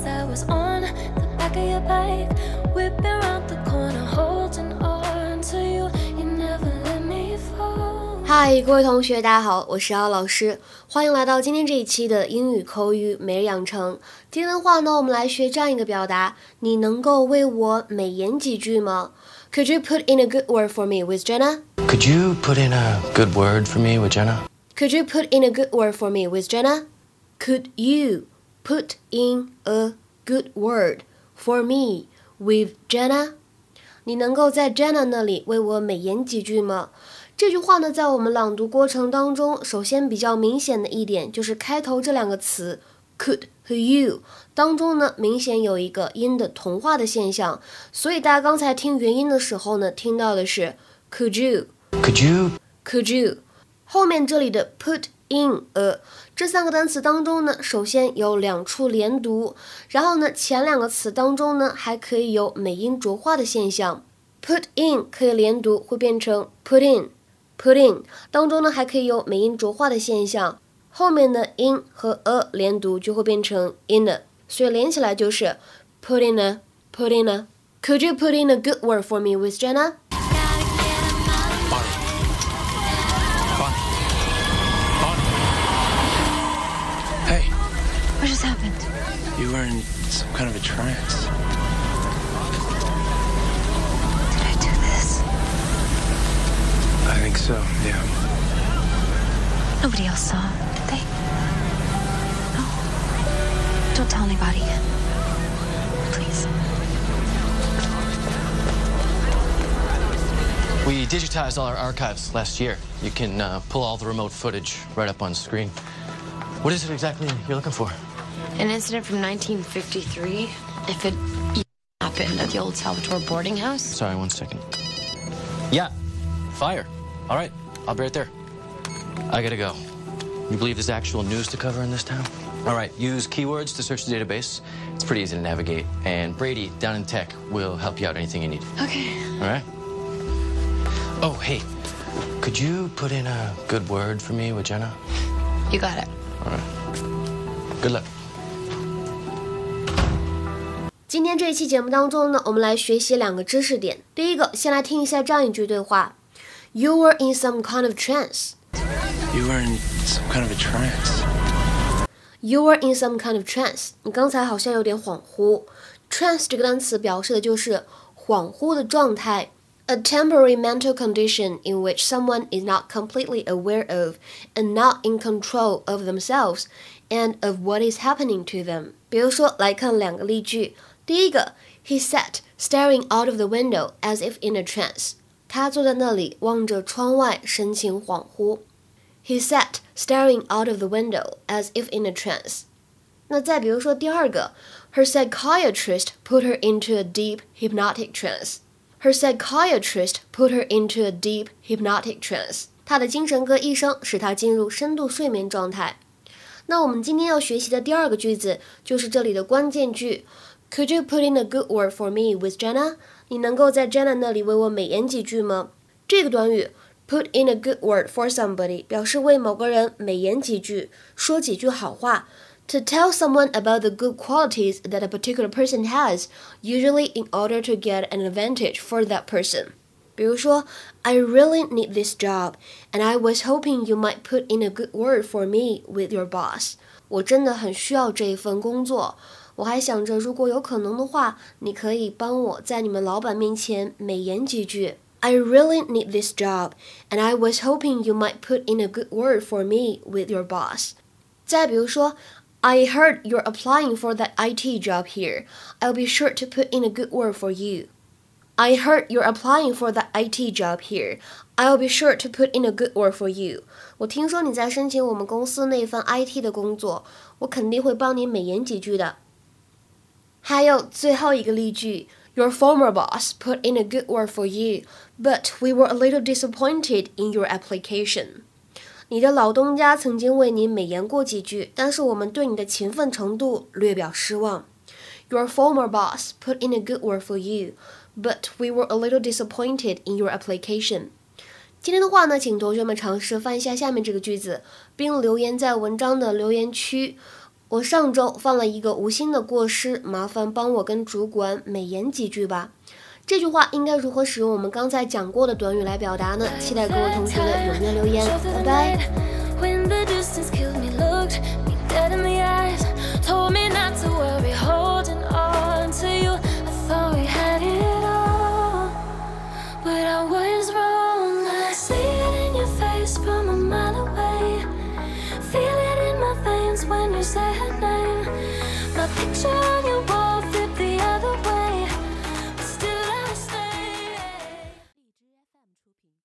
cause I was on the back of your bike, whipping around the corner, holding on to you. You never let me fall. 嗨，各位同学，大家好，我是姚老师，欢迎来到今天这一期的英语口语每日养成。今天的话呢，我们来学这样一个表达，你能够为我美言几句吗？Could you put in a good word for me with Jenna? Could you put in a good word for me with Jenna? Could you put in a good word for me with Jenna? Could you put in a good word for me with Jenna? 你能够在 Jenna 那里为我美言几句吗？这句话呢，在我们朗读过程当中，首先比较明显的一点就是开头这两个词 could 和 you 当中呢，明显有一个音的同化的现象，所以大家刚才听元音的时候呢，听到的是 could you Could you? could you，后面这里的 put in a 这三个单词当中呢，首先有两处连读，然后呢，前两个词当中呢，还可以有美音浊化的现象。put in 可以连读，会变成 put in。put in 当中呢，还可以有美音浊化的现象，后面的 in 和 a 连读就会变成 in a，所以连起来就是 put in a put in a。Could you put in a good word for me with Jenna? Trance. Did I do this? I think so, yeah. Nobody else saw, did they? No. Don't tell anybody. Please. We digitized all our archives last year. You can uh, pull all the remote footage right up on screen. What is it exactly you're looking for? An incident from 1953. If it happened at the old Salvatore boarding house. Sorry, one second. Yeah, fire. All right, I'll be right there. I gotta go. You believe there's actual news to cover in this town? All right, use keywords to search the database. It's pretty easy to navigate. And Brady, down in tech, will help you out anything you need. Okay. All right? Oh, hey, could you put in a good word for me with Jenna? You got it. All right. Good luck. 今天这一期节目当中呢，我们来学习两个知识点。第一个，先来听一下这样一句对话：You were in some kind of trance. You were in some kind of a trance. You were in some kind of trance. 你刚才好像有点恍惚。Trance 这个单词表示的就是恍惚的状态。A temporary mental condition in which someone is not completely aware of and not in control of themselves and of what is happening to them. 比如说，来看两个例句。 第一个，He sat staring out of the window as if in a trance. 他坐在那里望着窗外，神情恍惚。He sat staring out of the window as if in a trance. 那再比如说第二个，Her psychiatrist put her into a deep hypnotic trance. Her psychiatrist put her into a deep hypnotic trance. 她的精神科医生使她进入深度睡眠状态。那我们今天要学习的第二个句子就是这里的关键句。 Could you put in a good word for me with Jenna？你能够在 Jenna 那里为我美言几句吗？这个短语 put in a good word for somebody 表示为某个人美言几句，说几句好话。To tell someone about the good qualities that a particular person has, usually in order to get an advantage for that person. 比如说，I really need this job, and I was hoping you might put in a good word for me with your boss. 我真的很需要这一份工作， 我还想着，如果有可能的话，你可以帮我在你们老板面前美言几句。I really need this job, and I was hoping you might put in a good word for me with your boss. 再比如说，I heard you're applying for that IT job here. I'll be sure to put in a good word for you. I heard you're applying for that IT job here. I'll be sure to put in a good word for you. 我听说你在申请我们公司那份 IT 的工作，我肯定会帮你美言几句的。 还有最后一个例句，Your former boss put in a good word for you, but we were a little disappointed in your application. 你的老东家曾经为你美言过几句，但是我们对你的勤奋程度略表失望。Your former boss put in a good word for you, but we were a little disappointed in your application. 今天的话呢，请同学们尝试翻一下下面这个句子，并留言在文章的留言区。 我上周犯了一个无心的过失，麻烦帮我跟主管美言几句吧。这句话应该如何使用我们刚才讲过的短语来表达呢？期待各位同学的踊跃留言，拜拜。when you say her name. My picture